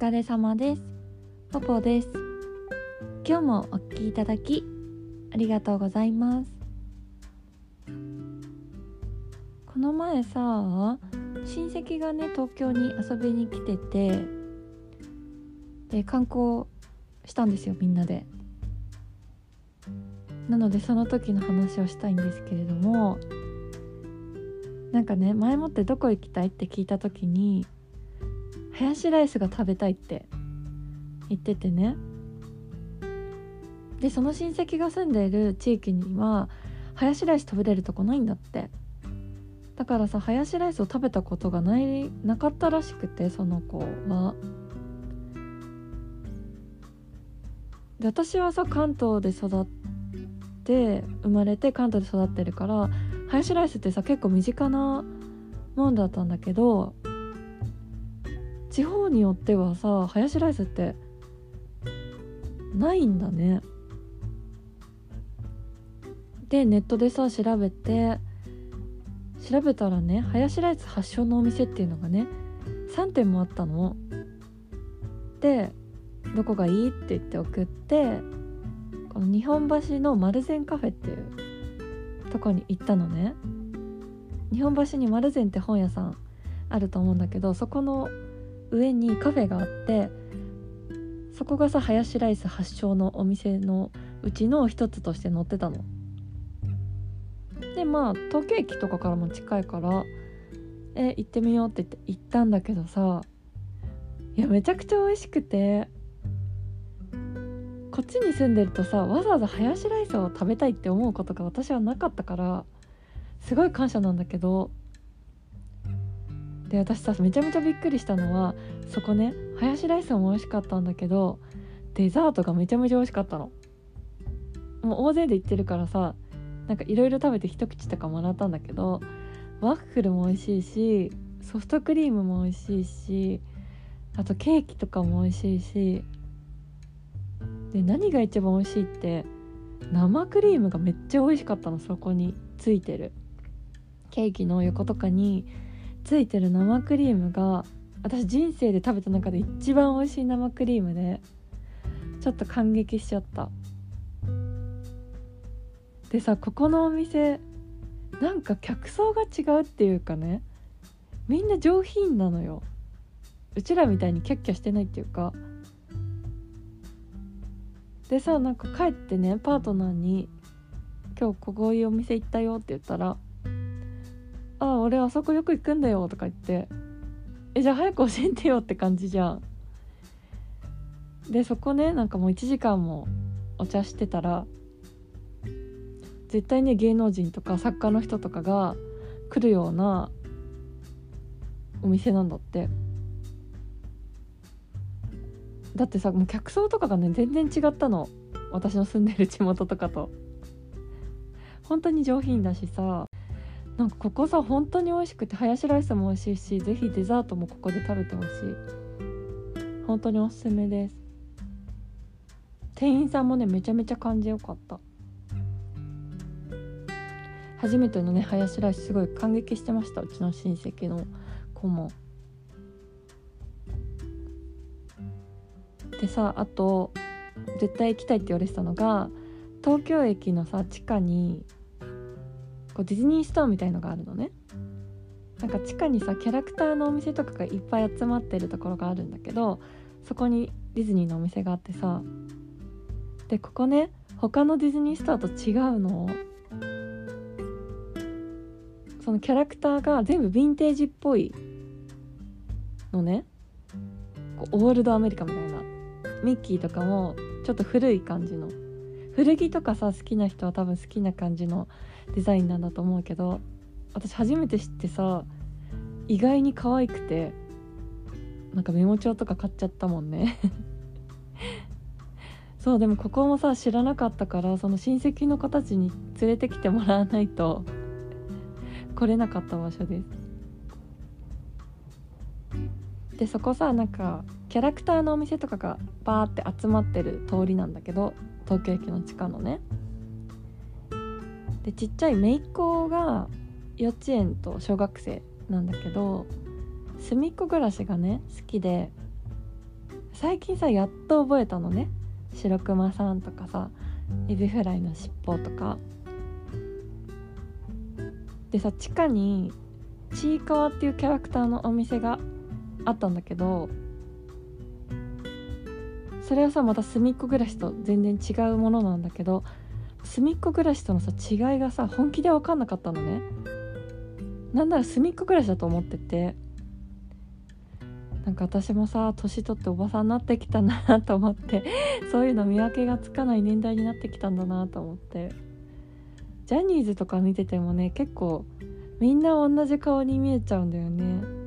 疲れ様です。ポポです。今日もお聞きいただきありがとうございます。この前さ親戚がね東京に遊びに来ててで観光したんですよみんなで。なのでその時の話をしたいんですけれどもなんかね前もってどこ行きたいって聞いた時にハヤシライスが食べたいって言っててねでその親戚が住んでいる地域にはハヤシライス食べれるとこないんだってだからさハヤシライスを食べたことがないなかったらしくてその子は。で私はさ関東で育って生まれて関東で育ってるからハヤシライスってさ結構身近なもんだったんだけど地方によってはさハヤシライスってないんだね。でネットでさ調べて調べたらねハヤシライス発祥のお店っていうのがね3店もあったの。でどこがいいって言って送ってこの日本橋の丸善カフェっていうとこに行ったのね日本橋に丸善って本屋さんあると思うんだけどそこの上にカフェがあってそこがさハヤシライス発祥のお店のうちの一つとして載ってたの。でまあ東京駅とかからも近いから「え行ってみよう」って言って行ったんだけどさいやめちゃくちゃ美味しくてこっちに住んでるとさわざわざハヤシライスを食べたいって思うことが私はなかったからすごい感謝なんだけどで私さめちゃめちゃびっくりしたのはそこねハヤシライスも美味しかったんだけどデザートがめちゃめちゃ美味しかったの。もう大勢で行ってるからさなんかいろいろ食べて一口とかもらったんだけどワッフルも美味しいしソフトクリームも美味しいしあとケーキとかも美味しいしで何が一番美味しいって生クリームがめっちゃ美味しかったのそこについてる。ケーキの横とかについてる生クリームが私人生で食べた中で一番美味しい生クリームでちょっと感激しちゃった。でさここのお店なんか客層が違うっていうかねみんな上品なのよ。うちらみたいにキャッキャしてないっていうか。でさなんか帰ってねパートナーに「今日ここいうお店行ったよ」って言ったら「ああ俺あそこよく行くんだよ」とか言って「えじゃあ早く教えてよ」って感じじゃん。でそこねなんかもう1時間もお茶してたら絶対ね芸能人とか作家の人とかが来るようなお店なんだって。だってさもう客層とかがね全然違ったの。私の住んでる地元とかと。本当に上品だしさ。なんかここさ本当に美味しくてハヤシライスも美味しいし是非デザートもここで食べてほしい。本当におすすめです。店員さんもねめちゃめちゃ感じよかった。初めてのねハヤシライスすごい感激してました。うちの親戚の子も。でさあと絶対行きたいって言われてたのが東京駅のさ地下にこうディズニーストアみたいのがあるのね。なんか地下にさキャラクターのお店とかがいっぱい集まってるところがあるんだけどそこにディズニーのお店があってさでここね他のディズニーストアと違うの。そのキャラクターが全部ヴィンテージっぽいのね。こうオールドアメリカみたいな。ミッキーとかもちょっと古い感じの。古着とかさ好きな人は多分好きな感じのデザインなんだと思うけど私初めて知ってさ意外に可愛くてなんかメモ帳とか買っちゃったもんね。そうでもここもさ知らなかったからその親戚の子たちに連れてきてもらわないと来れなかった場所です。でそこさなんかキャラクターのお店とかがバーって集まってる通りなんだけど東京駅の地下のね。でちっちゃい姪っ子が幼稚園と小学生なんだけど隅っこ暮らしがね好きで最近さやっと覚えたのね。白熊さんとかさエビフライの尻尾とか。でさ地下にちいかわっていうキャラクターのお店があったんだけどそれはさまた隅っこ暮らしと全然違うものなんだけど隅っこ暮らしとのさ違いがさ本気で分かんなかったのね。なんなら隅っこ暮らしだと思っててなんか私もさ年取っておばさんになってきたなと思ってそういうの見分けがつかない年代になってきたんだなと思って。ジャニーズとか見ててもね結構みんな同じ顔に見えちゃうんだよね。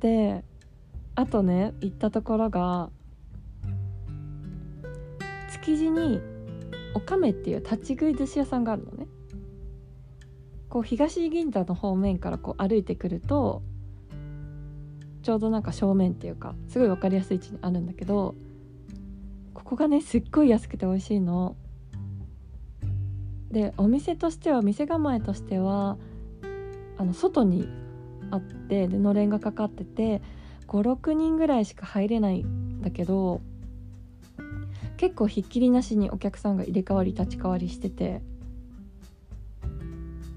であとね行ったところが築地におかめっていう立ち食い寿司屋さんがあるのねこう東銀座の方面からこう歩いてくるとちょうどなんか正面っていうかすごい分かりやすい位置にあるんだけどここがねすっごい安くて美味しいの。でお店としては店構えとしてはあの外にあってでのれんがかかってて56人ぐらいしか入れないんだけど結構ひっきりなしにお客さんが入れ替わり立ち替わりしてて。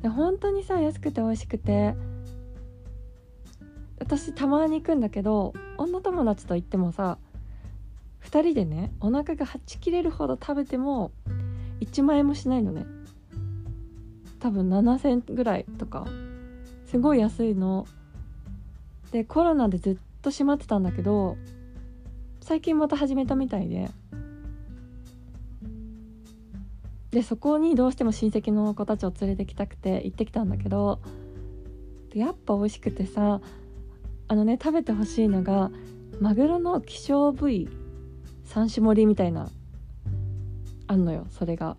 で本当にさ安くて美味しくて。私たまに行くんだけど女友達と行ってもさ2人でねお腹がはち切れるほど食べても1万円もしないのね。多分7,000ぐらいとか。すごい安いの。でコロナでずっと閉まってたんだけど最近また始めたみたいで。でそこにどうしても親戚の子たちを連れてきたくて行ってきたんだけどやっぱ美味しくてさあのね食べてほしいのがマグロの希少部位三種盛りみたいなあんのよそれが。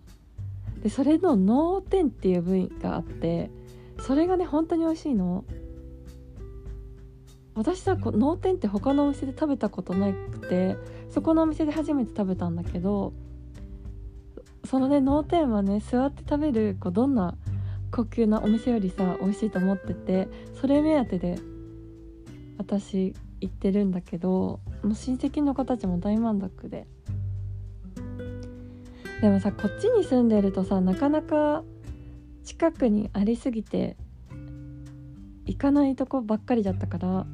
でそれの脳天っていう部位があってそれがね本当に美味しいの。私さ脳天って他のお店で食べたことなくてそこのお店で初めて食べたんだけどそのね脳天はね座って食べるこうどんな高級なお店よりさ美味しいと思っててそれ目当てで私行ってるんだけどもう親戚の子たちも大満足で。でもさこっちに住んでるとさなかなか近くにありすぎて行かないとこばっかりだったから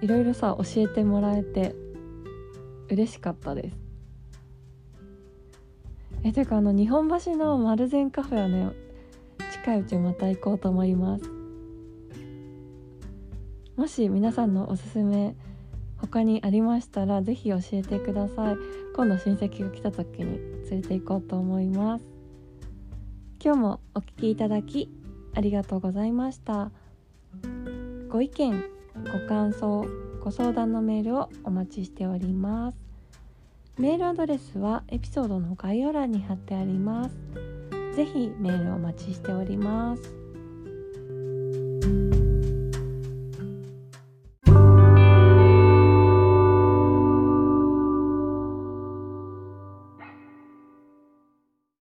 いろいろさ教えてもらえて嬉しかったです。えてかあの日本橋の丸善カフェはね近いうちまた行こうと思います。もし皆さんのおすすめ他にありましたら是非教えてください。今度親戚が来た時に連れて行こうと思います。今日もお聴きいただきありがとうございました。ご意見ご感想ご相談のメールをお待ちしております。メールアドレスはエピソードの概要欄に貼ってあります。ぜひメールお待ちしております。